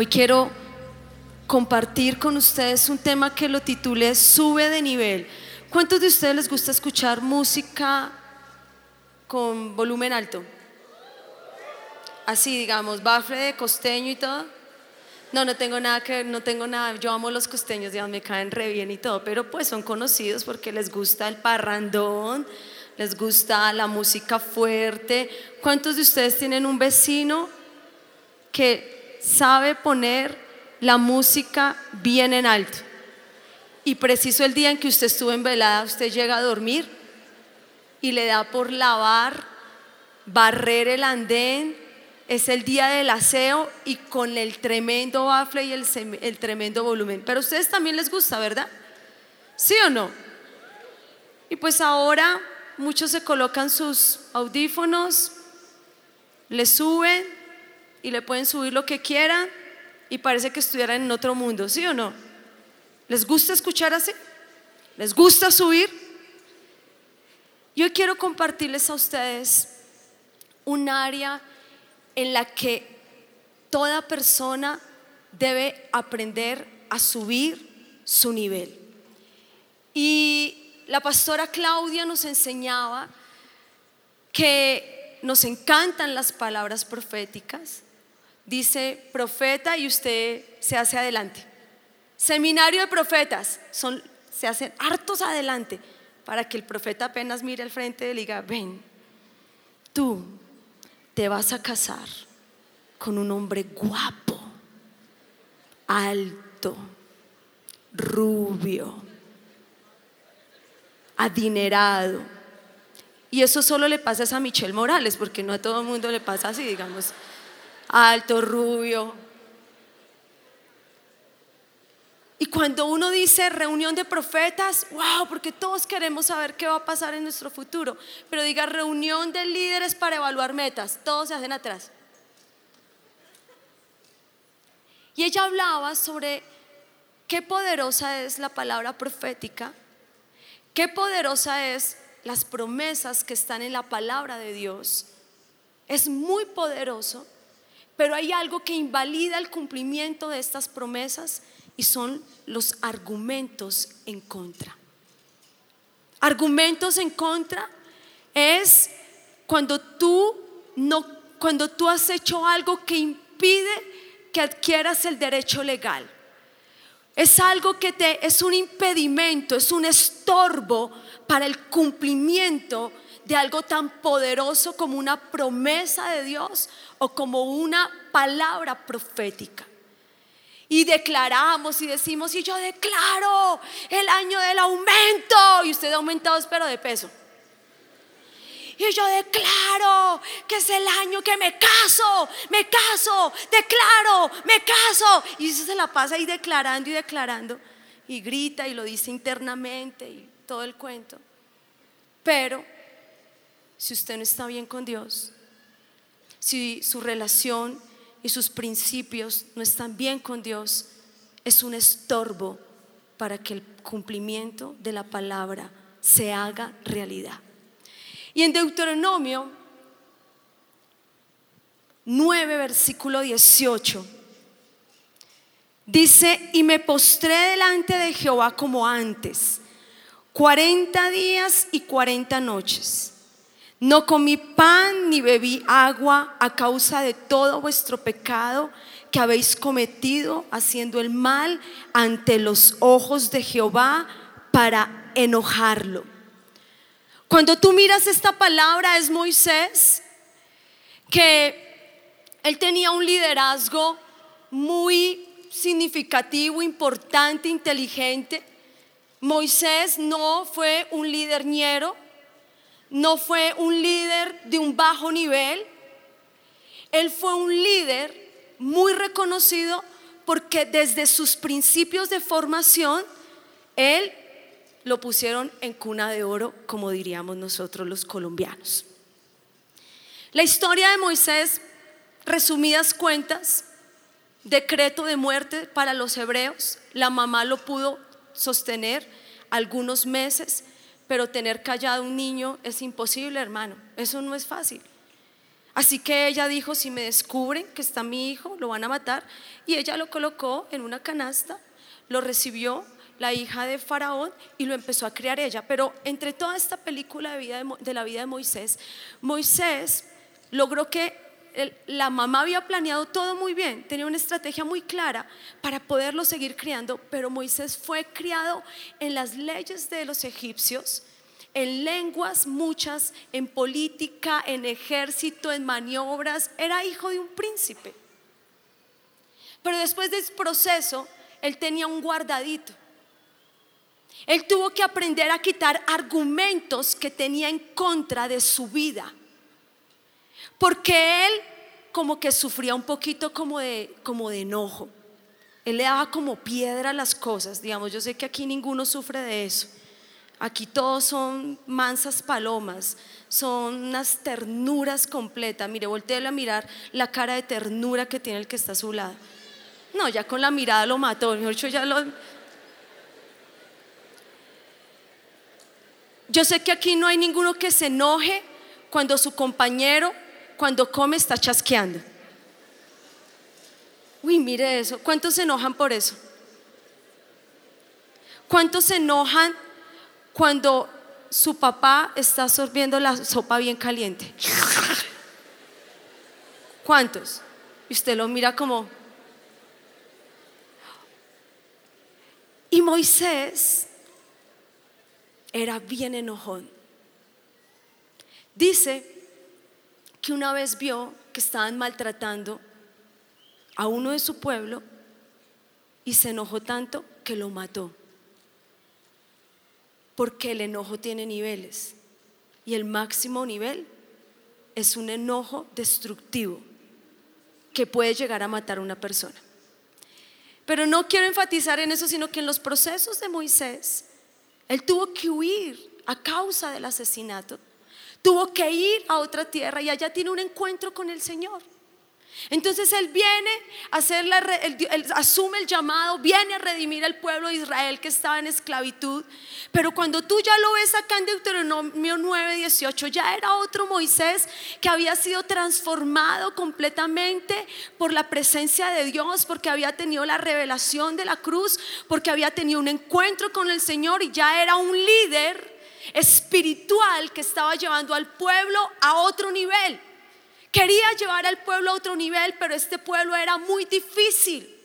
Hoy quiero compartir con ustedes un tema que lo titulé Sube de nivel. ¿Cuántos de ustedes les gusta escuchar música con volumen alto? Así, digamos, bafle de costeño y todo. No, no tengo nada que no tengo nada. Yo amo los costeños, digamos, me caen re bien y todo, pero pues son conocidos porque les gusta el parrandón, les gusta la música fuerte. ¿Cuántos de ustedes tienen un vecino que sabe poner la música bien en alto? Y preciso el día en que usted estuvo en velada, usted llega a dormir y le da por lavar, barrer el andén, es el día del aseo y con el tremendo bafle y el, el, tremendo volumen. Pero a ustedes también les gusta, ¿verdad? ¿Sí o no? Y pues ahora muchos se colocan sus audífonos, le suben y le pueden subir lo que quieran y parece que estuvieran en otro mundo, ¿sí o no? ¿Les gusta escuchar así? ¿Les gusta subir? Yo quiero compartirles a ustedes un área en la que toda persona debe aprender a subir su nivel. Y la pastora Claudia nos enseñaba que nos encantan las palabras proféticas. Dice profeta y usted se hace adelante. Seminario de profetas, son, se hacen hartos adelante para que el profeta apenas mire al frente y diga, ven, tú te vas a casar con un hombre guapo, alto, rubio, adinerado. Y eso solo le pasa a Michelle Morales, porque no a todo el mundo le pasa así, digamos, alto, rubio, Y cuando uno dice reunión de profetas, wow, porque todos queremos saber qué va a pasar en nuestro futuro. Pero diga reunión de líderes para evaluar metas, todos se hacen atrás. Y ella hablaba sobre qué poderosa es la palabra profética, qué poderosa es las promesas que están en la palabra de Dios. Es muy poderoso, pero hay algo que invalida el cumplimiento de estas promesas y son los argumentos en contra. Argumentos en contra es cuando tú no cuando tú has hecho algo que impide que adquieras el derecho legal. Es algo que te es un impedimento, es un estorbo para el cumplimiento de algo tan poderoso como una promesa de Dios o como una palabra profética y declaramos y decimos, y yo declaro el año del aumento, y usted ha aumentado, espero, de peso. Y yo declaro que es el año que me caso, me caso, declaro, me caso. Y eso se la pasa ahí declarando y declarando. Y grita y lo dice internamente y todo el cuento. Pero si usted no está bien con Dios, si su relación y sus principios no están bien con Dios, es un estorbo para que el cumplimiento de la palabra se haga realidad. Y en Deuteronomio 9, versículo 18, dice, y me postré delante de Jehová como antes, 40 días y 40 noches no comí pan ni bebí agua a causa de todo vuestro pecado que habéis cometido haciendo el mal ante los ojos de Jehová para enojarlo. Cuando tú miras esta palabra es Moisés, que él tenía un liderazgo muy significativo, importante, inteligente. Moisés no fue un líder ñero, no fue un líder de un bajo nivel, él fue un líder muy reconocido porque desde sus principios de formación, él lo pusieron en cuna de oro, como diríamos nosotros los colombianos. La historia de Moisés, resumidas cuentas, decreto de muerte para los hebreos, la mamá lo pudo sostener algunos meses, pero tener callado un niño es imposible, hermano. Eso no es fácil. Así que ella dijo, si me descubren que está mi hijo, lo van a matar. Y ella lo colocó en una canasta, lo recibió la hija de Faraón y lo empezó a criar ella. Pero entre toda esta película de, de, la vida de Moisés, Moisés logró que la mamá había planeado todo muy bien, tenía una estrategia muy clara para poderlo seguir criando, pero Moisés fue criado en las leyes de los egipcios en lenguas muchas, en política, en ejército, en maniobras, era hijo de un príncipe. Pero después de ese proceso, él tenía un guardadito. Él tuvo que aprender a quitar argumentos que tenía en contra de su vida. Porque él como que sufría un poquito como de, como de enojo. Él le daba como piedra a las cosas. Digamos, yo sé que aquí ninguno sufre de eso. Aquí todos son mansas palomas, son unas ternuras completas. Mire, volteé a mirar la cara de ternura que tiene el que está a su lado. No, ya con la mirada lo mató. ya lo. Yo sé que aquí no hay ninguno que se enoje cuando su compañero, cuando come, está chasqueando. Uy, mire eso. ¿Cuántos se enojan por eso? ¿Cuántos se enojan cuando su papá está sorbiendo la sopa bien caliente? ¿Cuántos? Y usted lo mira como... Y Moisés era bien enojón. Dice que una vez vio que estaban maltratando a uno de su pueblo y se enojó tanto que lo mató porque el enojo tiene niveles y el máximo nivel es un enojo destructivo que puede llegar a matar a una persona. Pero no quiero enfatizar en eso, sino que en los procesos de Moisés, él tuvo que huir a causa del asesinato, tuvo que ir a otra tierra y allá tiene un encuentro con el Señor. Entonces Él viene a hacer la, asume el llamado, viene a redimir al pueblo de Israel que estaba en esclavitud. Pero cuando tú ya lo ves acá en Deuteronomio 9, 18, ya era otro Moisés que había sido transformado completamente por la presencia de Dios, porque había tenido la revelación de la cruz, porque había tenido un encuentro con el Señor y ya era un líder espiritual que estaba llevando al pueblo a otro nivel. Quería llevar al pueblo a otro nivel, pero este pueblo era muy difícil.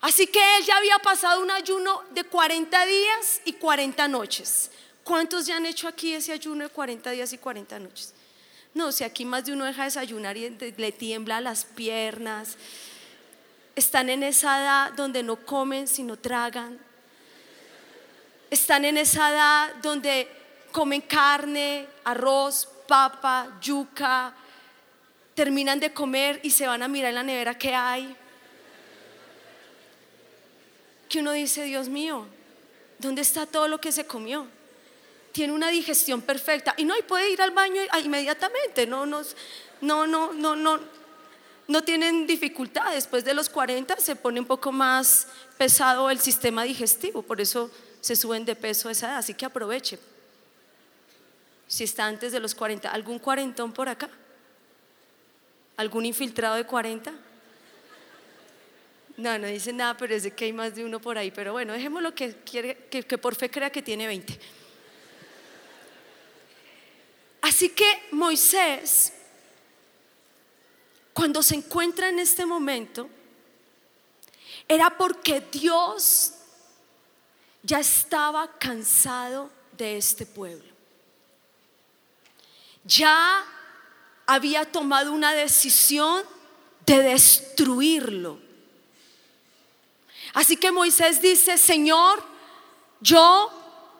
Así que él ya había pasado un ayuno de 40 días y 40 noches. ¿Cuántos ya han hecho aquí ese ayuno de 40 días y 40 noches? No, si aquí más de uno deja de desayunar y le tiembla las piernas. Están en esa edad donde no comen sino tragan. Están en esa edad donde comen carne, arroz, papa, yuca, terminan de comer y se van a mirar en la nevera qué hay. Que uno dice, Dios mío, ¿dónde está todo lo que se comió? Tiene una digestión perfecta y no, y puede ir al baño inmediatamente, no, no, no, no, no, no, no tienen dificultad. Después de los 40 se pone un poco más pesado el sistema digestivo, por eso se suben de peso a esa edad, así que aproveche si está antes de los 40. ¿Algún cuarentón por acá? ¿Algún infiltrado de 40? No, no dice nada, pero es que hay más de uno por ahí. Pero bueno, dejémoslo que, quiere, que, que por fe crea que tiene 20. Así que Moisés, cuando se encuentra en este momento, era porque Dios ya estaba cansado de este pueblo ya había tomado una decisión de destruirlo. Así que Moisés dice, Señor, yo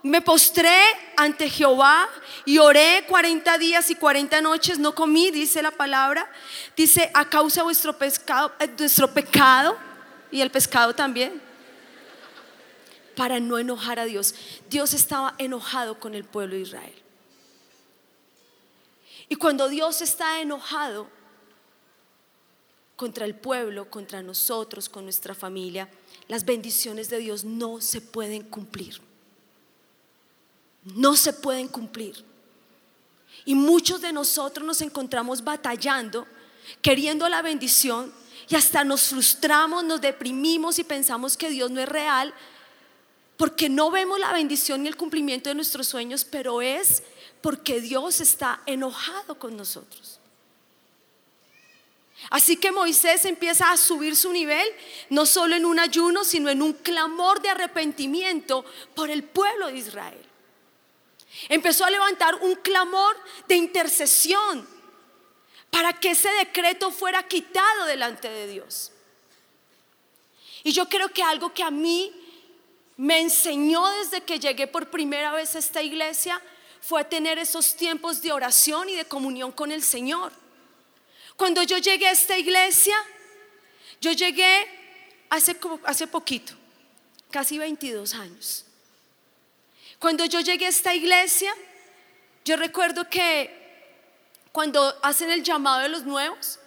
me postré ante Jehová y oré 40 días y 40 noches, no comí, dice la palabra. Dice, a causa de vuestro, pescado, eh, nuestro pecado y el pescado también, para no enojar a Dios. Dios estaba enojado con el pueblo de Israel. Y cuando Dios está enojado contra el pueblo, contra nosotros, con nuestra familia, las bendiciones de Dios no se pueden cumplir. No se pueden cumplir. Y muchos de nosotros nos encontramos batallando, queriendo la bendición y hasta nos frustramos, nos deprimimos y pensamos que Dios no es real porque no vemos la bendición y el cumplimiento de nuestros sueños, pero es porque Dios está enojado con nosotros. Así que Moisés empieza a subir su nivel, no solo en un ayuno, sino en un clamor de arrepentimiento por el pueblo de Israel. Empezó a levantar un clamor de intercesión para que ese decreto fuera quitado delante de Dios. Y yo creo que algo que a mí me enseñó desde que llegué por primera vez a esta iglesia fue a tener esos tiempos de oración y de comunión con el Señor. Cuando yo llegué a esta iglesia, yo llegué hace, hace poquito, casi 22 años. Cuando yo llegué a esta iglesia, yo recuerdo que cuando hacen el llamado de los nuevos,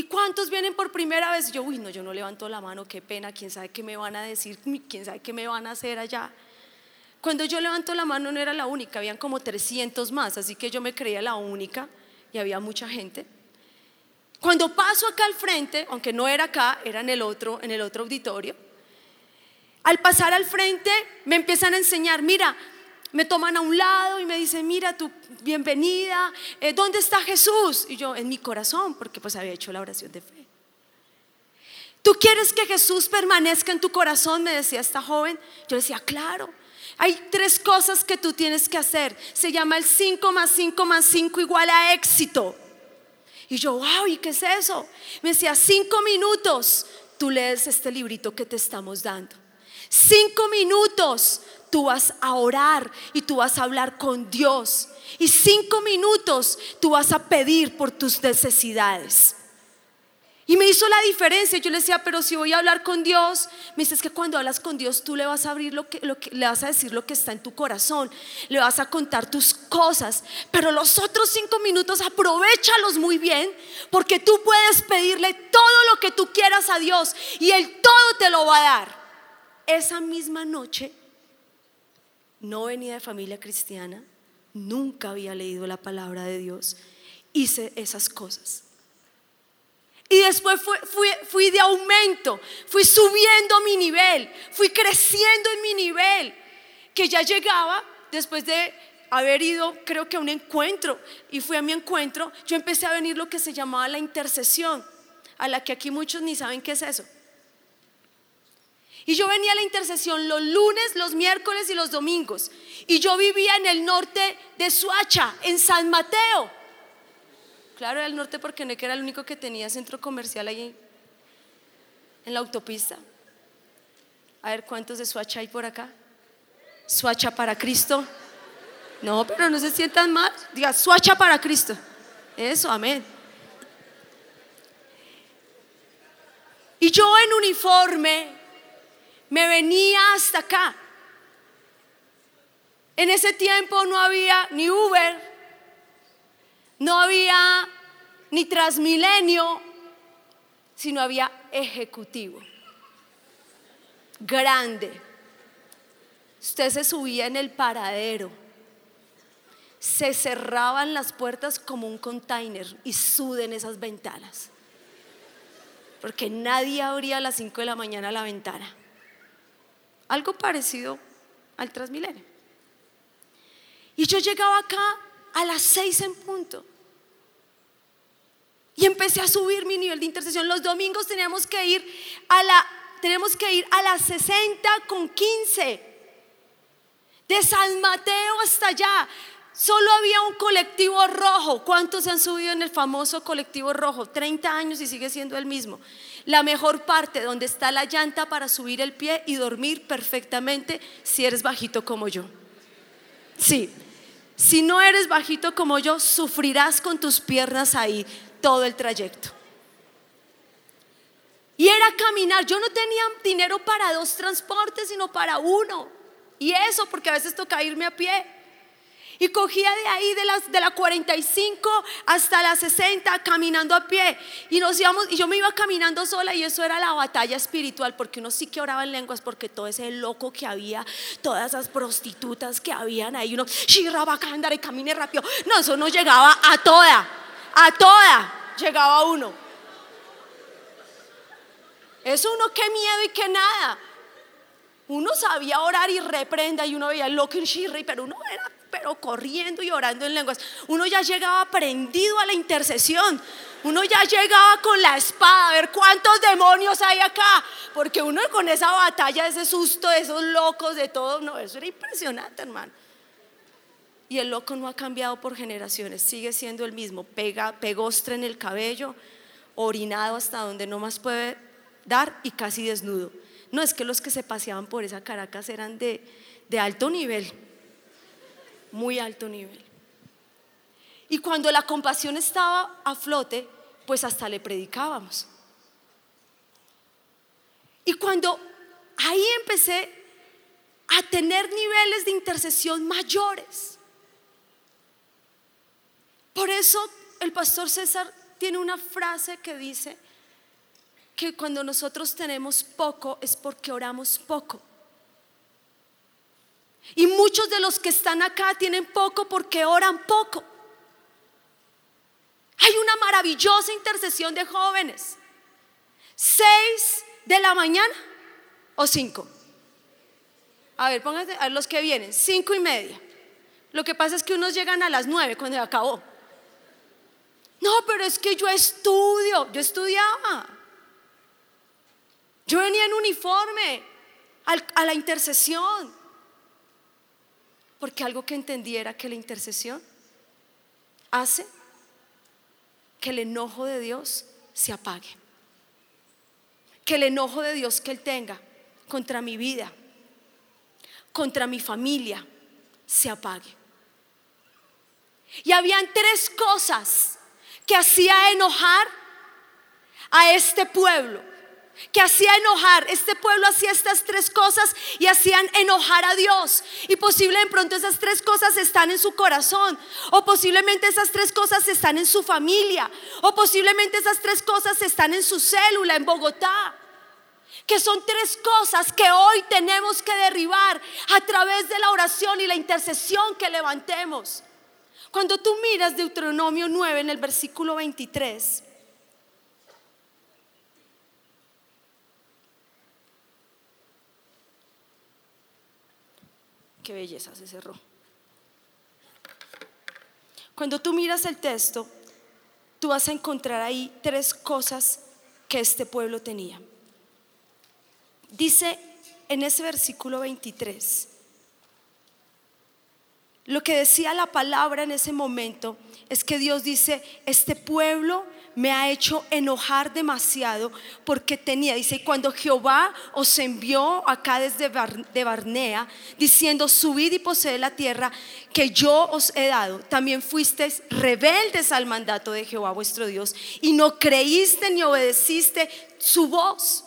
¿y cuántos vienen por primera vez? Yo, uy, no, yo no levanto la mano, qué pena, quién sabe qué me van a decir, quién sabe qué me van a hacer allá. Cuando yo levanto la mano no era la única, habían como 300 más, así que yo me creía la única y había mucha gente. Cuando paso acá al frente, aunque no era acá, era en el otro, en el otro auditorio, al pasar al frente me empiezan a enseñar, mira, me toman a un lado y me dicen, mira, tu bienvenida, eh, ¿dónde está Jesús? Y yo, en mi corazón, porque pues había hecho la oración de fe. ¿Tú quieres que Jesús permanezca en tu corazón? Me decía esta joven. Yo decía, claro. Hay tres cosas que tú tienes que hacer. Se llama el 5 más 5 más 5 igual a éxito. Y yo, wow, ¿y qué es eso? Me decía, cinco minutos, tú lees este librito que te estamos dando. Cinco minutos tú vas a orar y tú vas a hablar con Dios. Y cinco minutos tú vas a pedir por tus necesidades. Y me hizo la diferencia. Yo le decía, pero si voy a hablar con Dios, me dice, es que cuando hablas con Dios tú le vas a abrir lo que, le vas a decir lo que está en tu corazón, le vas a contar tus cosas. Pero los otros cinco minutos aprovechalos muy bien, porque tú puedes pedirle todo lo que tú quieras a Dios y Él todo te lo va a dar esa misma noche no venía de familia cristiana, nunca había leído la palabra de Dios, hice esas cosas. Y después fui, de aumento, fui subiendo mi nivel, fui creciendo en mi nivel, que ya llegaba después de haber ido, creo que a un encuentro, y fui a mi encuentro, yo empecé a venir lo que se llamaba la intercesión, a la que aquí muchos ni saben qué es eso. Y yo venía a la intercesión los lunes, los miércoles y los domingos. Y yo vivía en el norte de Suacha, en San Mateo. Claro, era el norte porque no era el único que tenía centro comercial ahí en la autopista. A ver cuántos de Suacha hay por acá. Suacha para Cristo. No, pero no se sientan mal. Diga, Suacha para Cristo. Eso, amén. Y yo en uniforme, me venía hasta acá. En ese tiempo no había ni Uber, no había ni Transmilenio, sino había ejecutivo. Grande. Usted se subía en el paradero. Se cerraban las puertas como un container y suden esas ventanas. Porque nadie abría a las 5 de la mañana la ventana. Algo parecido al Transmilenio. Y yo llegaba acá a las seis en punto. Y empecé a subir mi nivel de intercesión. Los domingos teníamos que ir a la tenemos que ir a las 60 con 15. De San Mateo hasta allá. Solo había un colectivo rojo. ¿Cuántos han subido en el famoso colectivo rojo? 30 años y sigue siendo el mismo. La mejor parte donde está la llanta para subir el pie y dormir perfectamente si eres bajito como yo. Sí, si no eres bajito como yo, sufrirás con tus piernas ahí todo el trayecto. Y era caminar. Yo no tenía dinero para dos transportes, sino para uno. Y eso porque a veces toca irme a pie. Y cogía de ahí de, las, de la 45 hasta la 60 caminando a pie. Y nos íbamos, y yo me iba caminando sola y eso era la batalla espiritual, porque uno sí que oraba en lenguas, porque todo ese loco que había, todas esas prostitutas que habían ahí, uno, andar y camine rápido. No, eso no llegaba a toda, a toda llegaba uno. Eso uno qué miedo y qué nada. Uno sabía orar y reprenda y uno veía el loco en shirri, pero uno era pero corriendo y orando en lenguas. Uno ya llegaba prendido a la intercesión. Uno ya llegaba con la espada a ver cuántos demonios hay acá. Porque uno con esa batalla, ese susto esos locos, de todo, no, eso era impresionante, hermano. Y el loco no ha cambiado por generaciones, sigue siendo el mismo, pega, pegostre en el cabello, orinado hasta donde no más puede dar y casi desnudo. No es que los que se paseaban por esa Caracas eran de alto nivel muy alto nivel. Y cuando la compasión estaba a flote, pues hasta le predicábamos. Y cuando ahí empecé a tener niveles de intercesión mayores. Por eso el pastor César tiene una frase que dice que cuando nosotros tenemos poco es porque oramos poco. Y muchos de los que están acá tienen poco porque oran poco. Hay una maravillosa intercesión de jóvenes. Seis de la mañana o cinco. A ver, pónganse a los que vienen, cinco y media. Lo que pasa es que unos llegan a las nueve cuando acabó. No, pero es que yo estudio, yo estudiaba. Yo venía en uniforme a la intercesión. Porque algo que entendí era que la intercesión hace que el enojo de Dios se apague. Que el enojo de Dios que Él tenga contra mi vida, contra mi familia, se apague. Y habían tres cosas que hacía enojar a este pueblo que hacía enojar. Este pueblo hacía estas tres cosas y hacían enojar a Dios. Y posible de pronto esas tres cosas están en su corazón. O posiblemente esas tres cosas están en su familia. O posiblemente esas tres cosas están en su célula en Bogotá. Que son tres cosas que hoy tenemos que derribar a través de la oración y la intercesión que levantemos. Cuando tú miras Deuteronomio 9 en el versículo 23 Qué belleza se cerró. Cuando tú miras el texto, tú vas a encontrar ahí tres cosas que este pueblo tenía. Dice en ese versículo 23, lo que decía la palabra en ese momento es que Dios dice, este pueblo me ha hecho enojar demasiado porque tenía, dice, cuando Jehová os envió acá desde de Barnea, diciendo, subid y poseed la tierra que yo os he dado, también fuisteis rebeldes al mandato de Jehová vuestro Dios y no creíste ni obedeciste su voz.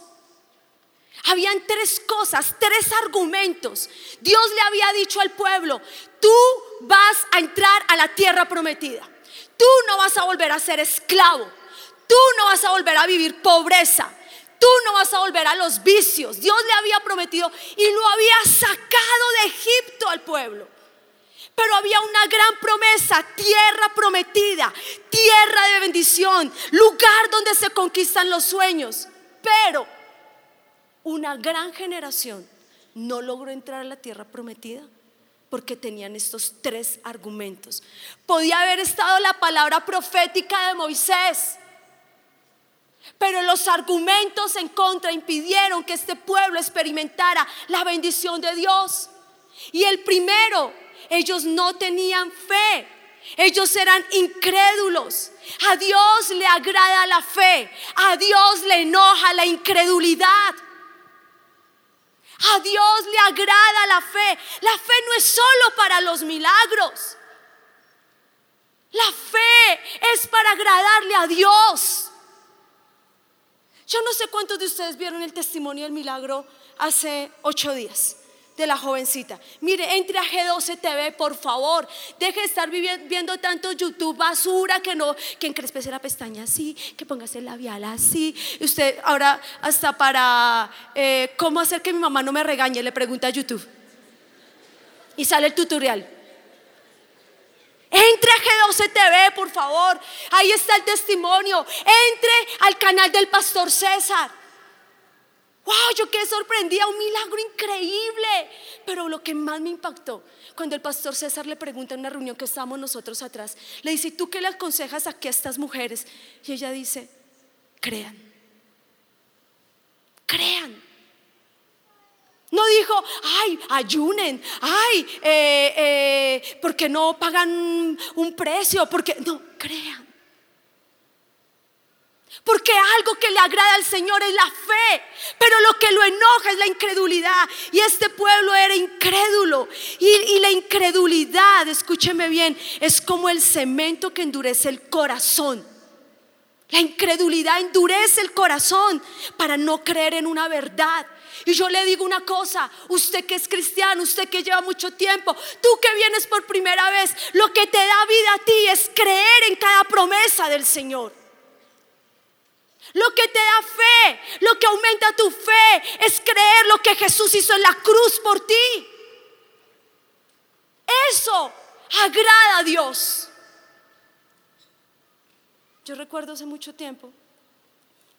Habían tres cosas, tres argumentos. Dios le había dicho al pueblo, tú vas a entrar a la tierra prometida. Tú no vas a volver a ser esclavo. Tú no vas a volver a vivir pobreza. Tú no vas a volver a los vicios. Dios le había prometido y lo había sacado de Egipto al pueblo. Pero había una gran promesa, tierra prometida, tierra de bendición, lugar donde se conquistan los sueños. Pero una gran generación no logró entrar a la tierra prometida porque tenían estos tres argumentos. Podía haber estado la palabra profética de Moisés, pero los argumentos en contra impidieron que este pueblo experimentara la bendición de Dios. Y el primero, ellos no tenían fe. Ellos eran incrédulos. A Dios le agrada la fe. A Dios le enoja la incredulidad. A Dios le agrada la fe. La fe no es solo para los milagros. La fe es para agradarle a Dios. Yo no sé cuántos de ustedes vieron el testimonio del milagro hace ocho días. De la jovencita. Mire, entre a G12 TV, por favor. Deje de estar viendo tanto YouTube basura que no, que encrespese la pestaña así, que póngase el labial así. Usted ahora hasta para eh, cómo hacer que mi mamá no me regañe, le pregunta a YouTube. Y sale el tutorial. Entre a G12 TV, por favor. Ahí está el testimonio. Entre al canal del pastor César. ¡Wow! Yo quedé sorprendida, un milagro increíble. Pero lo que más me impactó, cuando el pastor César le pregunta en una reunión que estábamos nosotros atrás, le dice, ¿tú qué le aconsejas aquí a estas mujeres? Y ella dice, crean. Crean. No dijo, ay, ayunen, ay, eh, eh, porque no pagan un precio, porque no, crean. Porque algo que le agrada al Señor es la fe, pero lo que lo enoja es la incredulidad. Y este pueblo era incrédulo. Y, la incredulidad, escúcheme bien, es como el cemento que endurece el corazón. La incredulidad endurece el corazón para no creer en una verdad. Y yo le digo una cosa, usted que es cristiano, usted que lleva mucho tiempo, tú que vienes por primera vez, lo que te da vida a ti es creer en cada promesa del Señor. Lo que te da fe, lo que aumenta tu fe es creer lo que Jesús hizo en la cruz por ti. Eso agrada a Dios. Yo recuerdo hace mucho tiempo,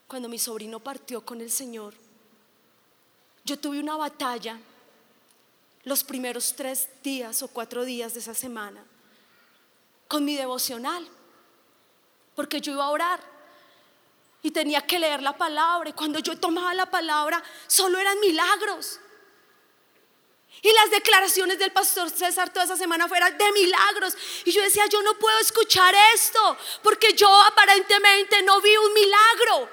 cuando mi sobrino partió con el Señor, yo tuve una batalla los primeros tres días o cuatro días de esa semana con mi devocional, porque yo iba a orar y tenía que leer la palabra. Y cuando yo tomaba la palabra, solo eran milagros. Y las declaraciones del pastor César toda esa semana fueran de milagros. Y yo decía, yo no puedo escuchar esto, porque yo aparentemente no vi un milagro.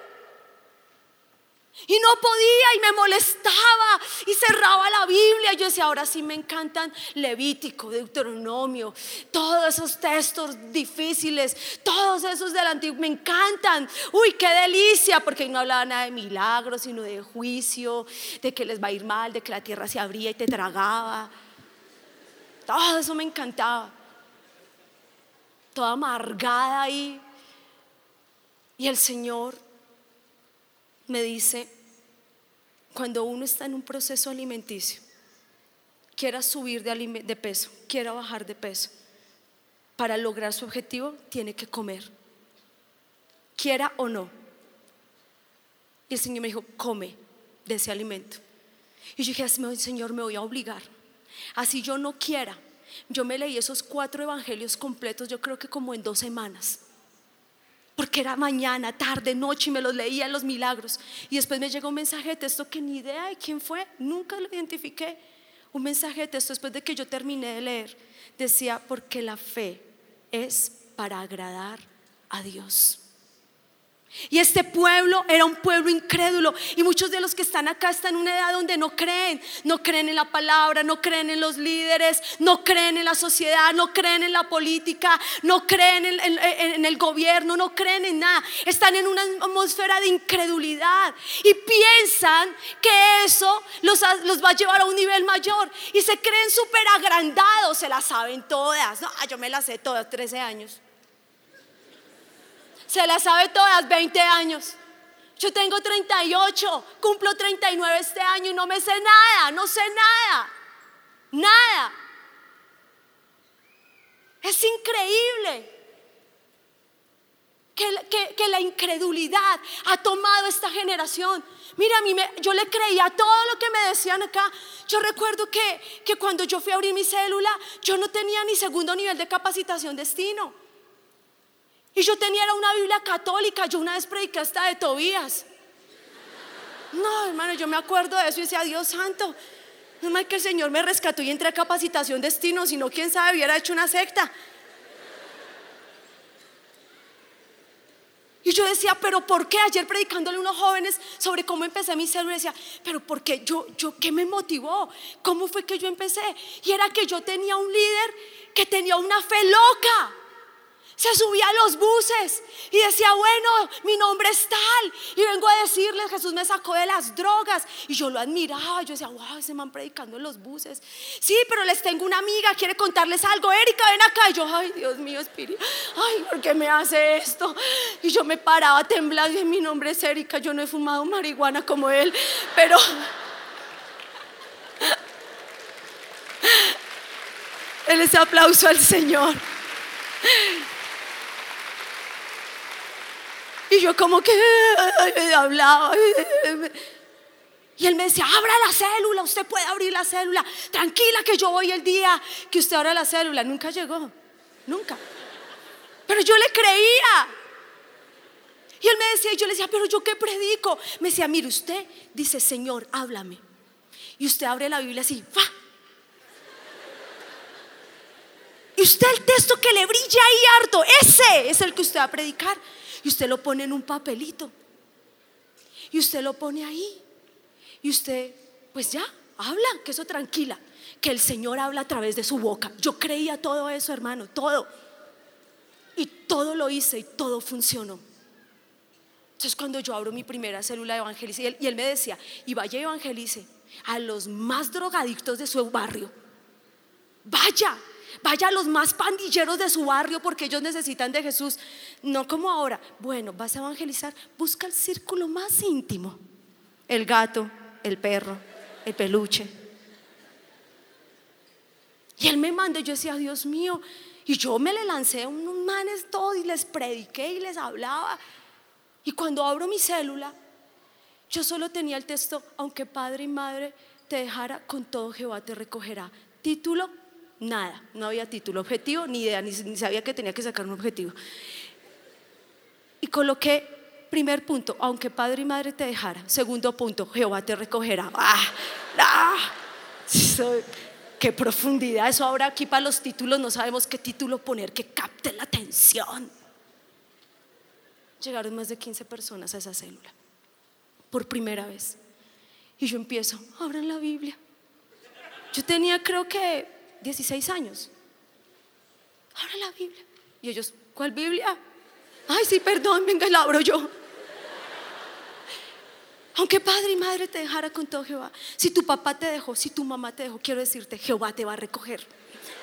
Y no podía y me molestaba y cerraba la Biblia. Yo decía, ahora sí me encantan Levítico, Deuteronomio, todos esos textos difíciles, todos esos del antiguo, me encantan. Uy, qué delicia, porque no hablaba nada de milagros, sino de juicio, de que les va a ir mal, de que la tierra se abría y te tragaba. Todo eso me encantaba. Toda amargada ahí. Y el Señor me dice, cuando uno está en un proceso alimenticio, quiera subir de, de peso, quiera bajar de peso, para lograr su objetivo tiene que comer, quiera o no. Y el Señor me dijo, come de ese alimento. Y yo dije, Señor, me voy a obligar. Así yo no quiera. Yo me leí esos cuatro evangelios completos, yo creo que como en dos semanas porque era mañana, tarde, noche y me los leía los milagros. Y después me llegó un mensaje de texto que ni idea de quién fue, nunca lo identifiqué. Un mensaje de texto después de que yo terminé de leer. Decía, porque la fe es para agradar a Dios. Y este pueblo era un pueblo incrédulo. Y muchos de los que están acá están en una edad donde no creen. No creen en la palabra, no creen en los líderes, no creen en la sociedad, no creen en la política, no creen en, el gobierno, no creen en nada. Están en una atmósfera de incredulidad. Y piensan que eso los, va a llevar a un nivel mayor. Y se creen súper agrandados, se las saben todas. No, ah, yo me las sé todas, 13 años se la sabe todas, 20 años. Yo tengo 38, cumplo 39 este año y no me sé nada, no sé nada, nada. Es increíble que, la incredulidad ha tomado esta generación. Mira, a mí yo le creía todo lo que me decían acá. Yo recuerdo que, que cuando yo fui a abrir mi célula, yo no tenía ni segundo nivel de capacitación destino. Y yo tenía una Biblia católica, yo una vez prediqué hasta de Tobías. No, hermano, yo me acuerdo de eso y decía, Dios santo, no es que el Señor me rescató y entré a capacitación destino, sino quién sabe, hubiera hecho una secta. Y yo decía, pero ¿por qué? Ayer predicándole a unos jóvenes sobre cómo empecé mi célula, decía, pero ¿por qué? Yo, yo, ¿qué me motivó? ¿Cómo fue que yo empecé? Y era que yo tenía un líder que tenía una fe loca. Se subía a los buses y decía, bueno, mi nombre es tal. Y vengo a decirles, Jesús me sacó de las drogas. Y yo lo admiraba, yo decía, wow, ese man predicando en los buses. Sí, pero les tengo una amiga, quiere contarles algo. Erika, ven acá. Y yo, ay, Dios mío, Espíritu, ay, ¿por qué me hace esto? Y yo me paraba temblando y mi nombre es Erika, yo no he fumado marihuana como él, pero... Él es aplauso al Señor. Y yo como que hablaba. Y él me decía, abra la célula, usted puede abrir la célula. Tranquila que yo voy el día que usted abra la célula. Nunca llegó, nunca. Pero yo le creía. Y él me decía, yo le decía, pero yo qué predico. Me decía, mire, usted dice, Señor, háblame. Y usted abre la Biblia así, va. Y usted el texto que le brilla ahí harto, ese es el que usted va a predicar. Y usted lo pone en un papelito. Y usted lo pone ahí. Y usted, pues ya, habla, que eso tranquila. Que el Señor habla a través de su boca. Yo creía todo eso, hermano, todo. Y todo lo hice y todo funcionó. Entonces cuando yo abro mi primera célula de evangelice, y él, y él me decía, y vaya evangelice a los más drogadictos de su barrio. Vaya, Vaya a los más pandilleros de su barrio porque ellos necesitan de Jesús. No como ahora. Bueno, vas a evangelizar. Busca el círculo más íntimo. El gato, el perro, el peluche. Y él me mandó, yo decía, Dios mío. Y yo me le lancé a unos manes todos y les prediqué y les hablaba. Y cuando abro mi célula, yo solo tenía el texto, aunque padre y madre te dejara, con todo Jehová te recogerá. Título, Nada, no había título, objetivo, ni idea, ni, sabía que tenía que sacar un objetivo. Y coloqué, primer punto, aunque padre y madre te dejara. Segundo punto, Jehová te recogerá. ¡Ah! ¡Ah! ¡Qué profundidad! Eso ahora aquí para los títulos no sabemos qué título poner que capte la atención. Llegaron más de 15 personas a esa célula, por primera vez. Y yo empiezo, abran la Biblia. Yo tenía creo que 16 años. Abra la Biblia. Y ellos, ¿cuál Biblia? Ay, sí, perdón, venga, la abro yo. Aunque padre y madre te dejara con todo Jehová, si tu papá te dejó, si tu mamá te dejó, quiero decirte, Jehová te va a recoger.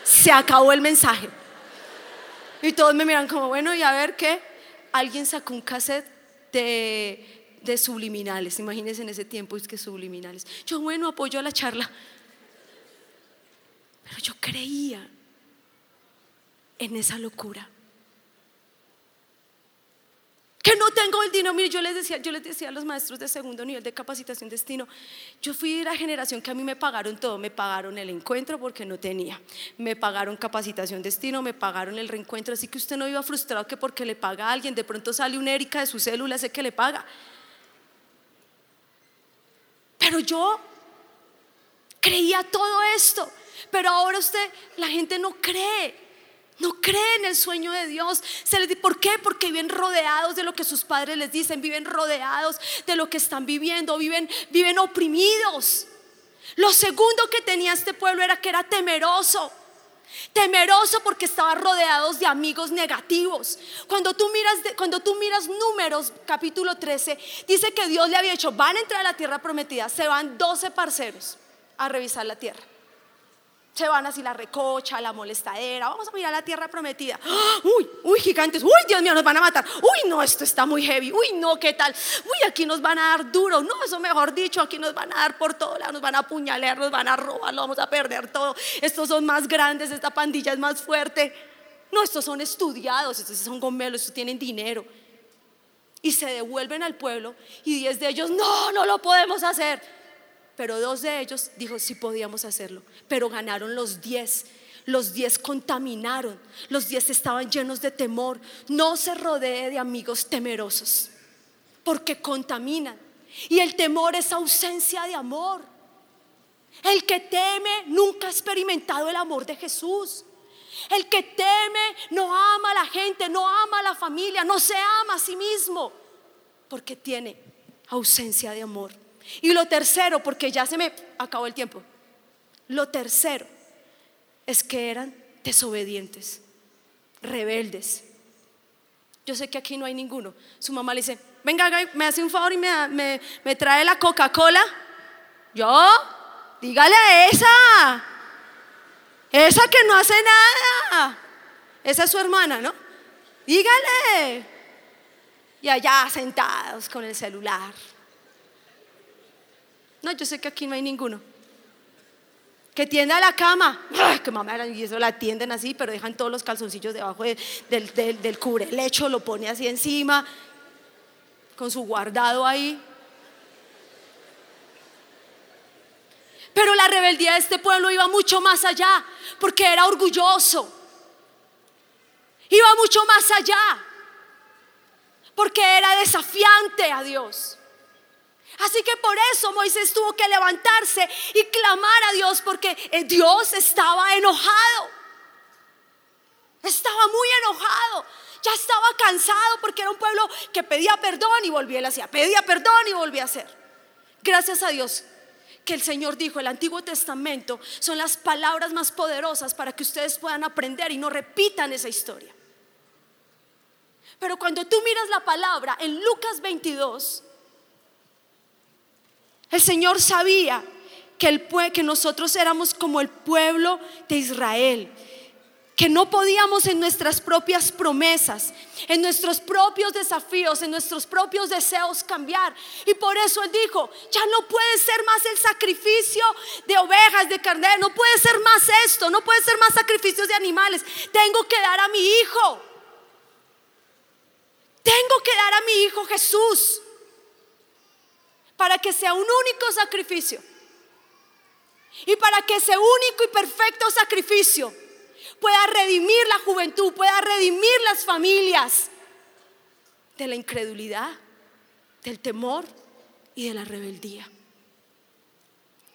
Se acabó el mensaje. Y todos me miran como, bueno, y a ver qué. Alguien sacó un cassette de, de subliminales. Imagínense en ese tiempo, es que subliminales. Yo, bueno, apoyo a la charla. Pero yo creía en esa locura. Que no tengo el dinero. Mire, yo les decía, yo les decía a los maestros de segundo nivel de capacitación destino, yo fui de la generación que a mí me pagaron todo, me pagaron el encuentro porque no tenía, me pagaron capacitación destino, me pagaron el reencuentro, así que usted no iba frustrado que porque le paga a alguien, de pronto sale un Erika de su célula, sé que le paga. Pero yo creía todo esto. Pero ahora usted, la gente no cree. No cree en el sueño de Dios. Se ¿Por qué? Porque viven rodeados de lo que sus padres les dicen, viven rodeados de lo que están viviendo, viven, viven oprimidos. Lo segundo que tenía este pueblo era que era temeroso. Temeroso porque estaba rodeados de amigos negativos. Cuando tú miras, cuando tú miras números, capítulo 13, dice que Dios le había dicho, van a entrar a la tierra prometida, se van 12 parceros a revisar la tierra se van así la recocha, la molestadera, vamos a mirar la tierra prometida. Uy, uy, gigantes, uy, Dios mío, nos van a matar. Uy, no, esto está muy heavy. Uy, no, ¿qué tal? Uy, aquí nos van a dar duro. No, eso mejor dicho, aquí nos van a dar por todo lado, nos van a apuñalar, nos van a robar, lo vamos a perder todo. Estos son más grandes, esta pandilla es más fuerte. No, estos son estudiados, estos son gomelos, estos tienen dinero. Y se devuelven al pueblo y diez de ellos, no, no lo podemos hacer pero dos de ellos dijo sí podíamos hacerlo, pero ganaron los diez. Los diez contaminaron, los diez estaban llenos de temor. No se rodee de amigos temerosos, porque contaminan. Y el temor es ausencia de amor. El que teme nunca ha experimentado el amor de Jesús. El que teme no ama a la gente, no ama a la familia, no se ama a sí mismo, porque tiene ausencia de amor. Y lo tercero, porque ya se me acabó el tiempo, lo tercero es que eran desobedientes, rebeldes, Yo sé que aquí no hay ninguno. Su mamá le dice, venga, me hace un favor y me, me trae la Coca-Cola. Yo, dígale a esa. Esa que no hace nada. Esa es su hermana, ¿no? Dígale. Y allá sentados con el celular. No, yo sé que aquí no hay ninguno. Que tienda la cama. que mamá y eso la tienden así, pero dejan todos los calzoncillos debajo del, del, del cubre lecho, lo pone así encima, con su guardado ahí. Pero la rebeldía de este pueblo iba mucho más allá, porque era orgulloso. Iba mucho más allá, porque era desafiante a Dios. Así que por eso Moisés tuvo que levantarse y clamar a Dios porque eh, Dios estaba enojado. Estaba muy enojado. Ya estaba cansado porque era un pueblo que pedía perdón y volvía a hacer. Pedía perdón y volvía a hacer. Gracias a Dios que el Señor dijo, el Antiguo Testamento son las palabras más poderosas para que ustedes puedan aprender y no repitan esa historia. Pero cuando tú miras la palabra en Lucas 22, el Señor sabía que, que nosotros éramos como el pueblo de Israel, que no podíamos en nuestras propias promesas, en nuestros propios desafíos, en nuestros propios deseos cambiar. Y por eso Él dijo, ya no puede ser más el sacrificio de ovejas, de carne, no puede ser más esto, no puede ser más sacrificios de animales. Tengo que dar a mi hijo. Tengo que dar a mi hijo Jesús para que sea un único sacrificio. Y para que ese único y perfecto sacrificio pueda redimir la juventud, pueda redimir las familias de la incredulidad, del temor y de la rebeldía.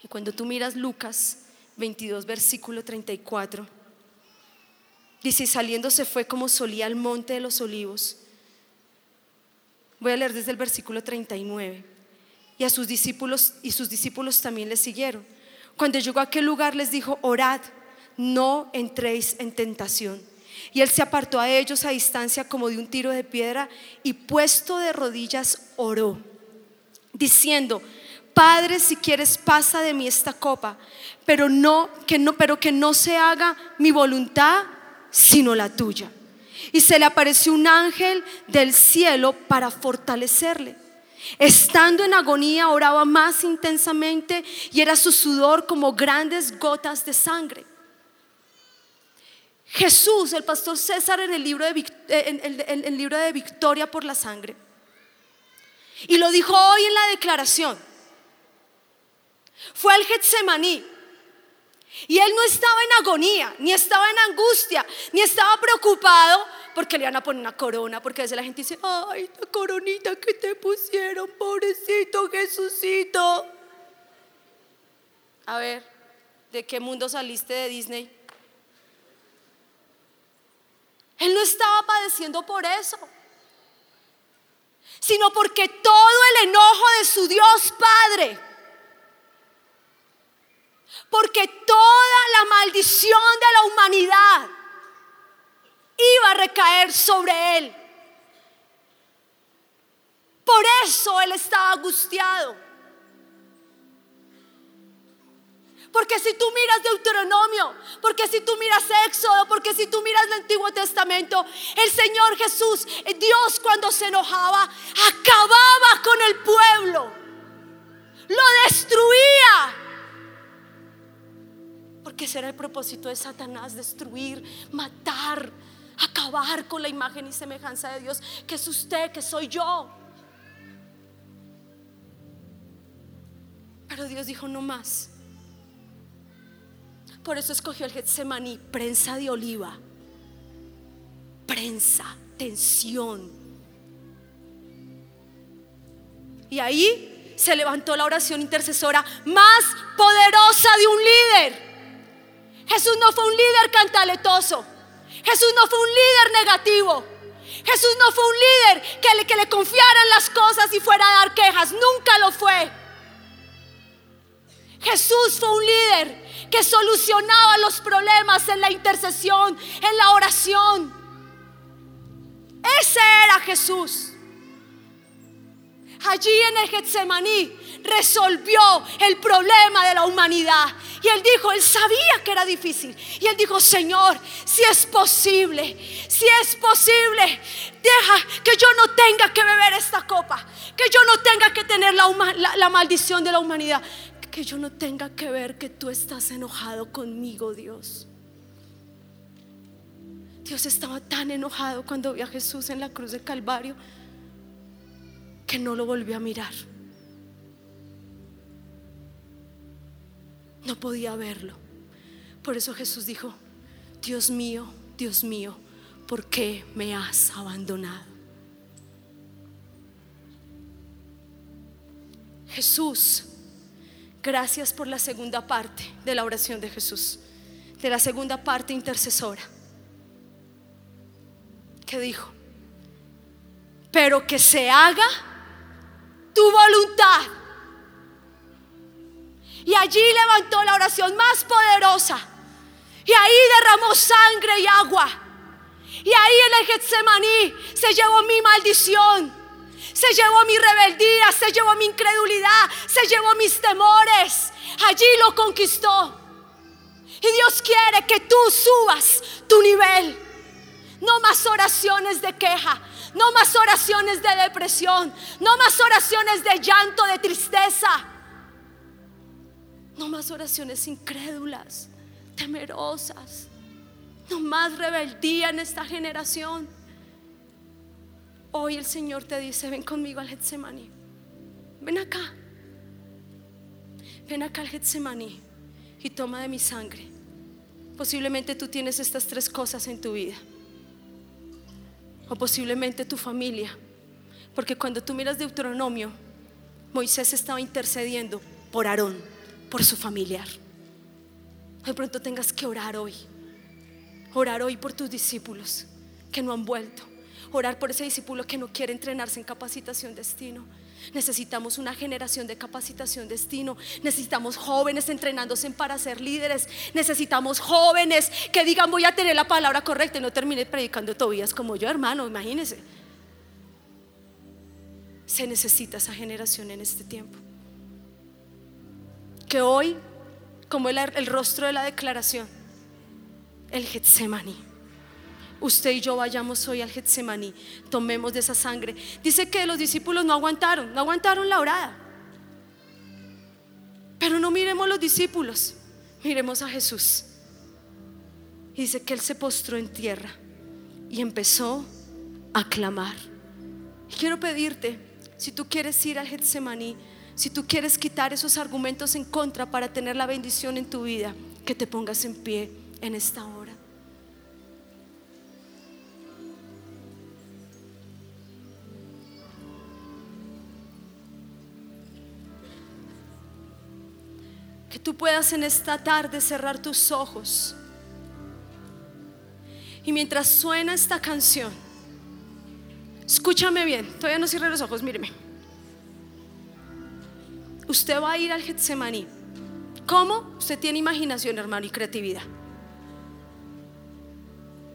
Y cuando tú miras Lucas 22, versículo 34, dice, saliendo se fue como solía al monte de los olivos. Voy a leer desde el versículo 39 y a sus discípulos y sus discípulos también le siguieron. Cuando llegó a aquel lugar les dijo, orad, no entréis en tentación. Y él se apartó a ellos a distancia como de un tiro de piedra y puesto de rodillas oró, diciendo, Padre, si quieres pasa de mí esta copa, pero no que no pero que no se haga mi voluntad sino la tuya. Y se le apareció un ángel del cielo para fortalecerle. Estando en agonía oraba más intensamente y era su sudor como grandes gotas de sangre. Jesús, el pastor César en el libro de, eh, el libro de Victoria por la sangre. Y lo dijo hoy en la declaración. Fue al Getsemaní. Y él no estaba en agonía, ni estaba en angustia, ni estaba preocupado porque le van a poner una corona, porque a veces la gente dice, ay, la coronita que te pusieron, pobrecito Jesucito. A ver, ¿de qué mundo saliste de Disney? Él no estaba padeciendo por eso, sino porque todo el enojo de su Dios Padre, porque toda la maldición de la humanidad, iba a recaer sobre él. Por eso él estaba angustiado. Porque si tú miras Deuteronomio, porque si tú miras Éxodo, porque si tú miras el Antiguo Testamento, el Señor Jesús, Dios cuando se enojaba, acababa con el pueblo, lo destruía. Porque ese era el propósito de Satanás, destruir, matar, acabar con la imagen y semejanza de Dios, que es usted, que soy yo. Pero Dios dijo no más. Por eso escogió el Getsemaní, prensa de oliva, prensa, tensión. Y ahí se levantó la oración intercesora más poderosa de un líder. Jesús no fue un líder cantaletoso. Jesús no fue un líder negativo. Jesús no fue un líder que le, que le confiaran las cosas y fuera a dar quejas. Nunca lo fue. Jesús fue un líder que solucionaba los problemas en la intercesión, en la oración. Ese era Jesús. Allí en el Getsemaní resolvió el problema de la humanidad. Y él dijo, él sabía que era difícil. Y él dijo, Señor, si es posible, si es posible, deja que yo no tenga que beber esta copa, que yo no tenga que tener la, maldición de la humanidad, que yo no tenga que ver que tú estás enojado conmigo, Dios. Dios estaba tan enojado cuando vio a Jesús en la cruz de Calvario que no lo volvió a mirar. No podía verlo. Por eso Jesús dijo, Dios mío, Dios mío, ¿por qué me has abandonado? Jesús, gracias por la segunda parte de la oración de Jesús, de la segunda parte intercesora. ¿Qué dijo? Pero que se haga tu voluntad. Y allí levantó la oración más poderosa. Y ahí derramó sangre y agua. Y ahí en el Getsemaní se llevó mi maldición. Se llevó mi rebeldía, se llevó mi incredulidad, se llevó mis temores. Allí lo conquistó. Y Dios quiere que tú subas tu nivel. No más oraciones de queja, no más oraciones de depresión. No más oraciones de llanto, de tristeza. No más oraciones incrédulas, temerosas. No más rebeldía en esta generación. Hoy el Señor te dice, ven conmigo al Getsemaní. Ven acá. Ven acá al Getsemaní y toma de mi sangre. Posiblemente tú tienes estas tres cosas en tu vida o posiblemente tu familia. Porque cuando tú miras Deuteronomio, Moisés estaba intercediendo por Aarón, por su familiar. De pronto tengas que orar hoy. Orar hoy por tus discípulos que no han vuelto. Orar por ese discípulo que no quiere entrenarse en capacitación destino Necesitamos una generación de capacitación destino. Necesitamos jóvenes entrenándose para ser líderes. Necesitamos jóvenes que digan voy a tener la palabra correcta y no termine predicando Tobías como yo, hermano, imagínense. Se necesita esa generación en este tiempo. Que hoy, como el, el rostro de la declaración, el Getsemaní usted y yo vayamos hoy al Getsemaní, tomemos de esa sangre. Dice que los discípulos no aguantaron, no aguantaron la orada. Pero no miremos los discípulos, miremos a Jesús. dice que él se postró en tierra y empezó a clamar. quiero pedirte, si tú quieres ir al Getsemaní, si tú quieres quitar esos argumentos en contra para tener la bendición en tu vida, que te pongas en pie en esta hora. Que tú puedas en esta tarde cerrar tus ojos. Y mientras suena esta canción, escúchame bien, todavía no cierre los ojos, míreme. Usted va a ir al Getsemaní. ¿Cómo? Usted tiene imaginación, hermano, y creatividad.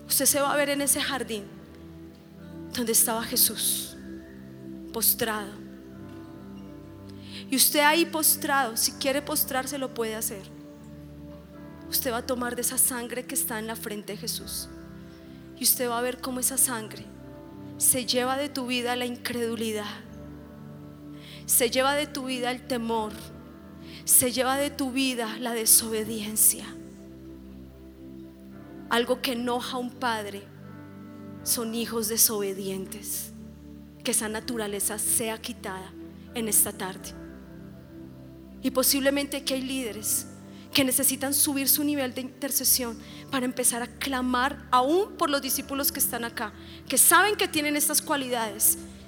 Usted se va a ver en ese jardín donde estaba Jesús, postrado y usted ahí postrado, si quiere postrarse, lo puede hacer. Usted va a tomar de esa sangre que está en la frente de Jesús. Y usted va a ver cómo esa sangre se lleva de tu vida la incredulidad. Se lleva de tu vida el temor. Se lleva de tu vida la desobediencia. Algo que enoja a un padre son hijos desobedientes. Que esa naturaleza sea quitada en esta tarde. Y posiblemente aquí hay líderes que necesitan subir su nivel de intercesión para empezar a clamar aún por los discípulos que están acá, que saben que tienen estas cualidades,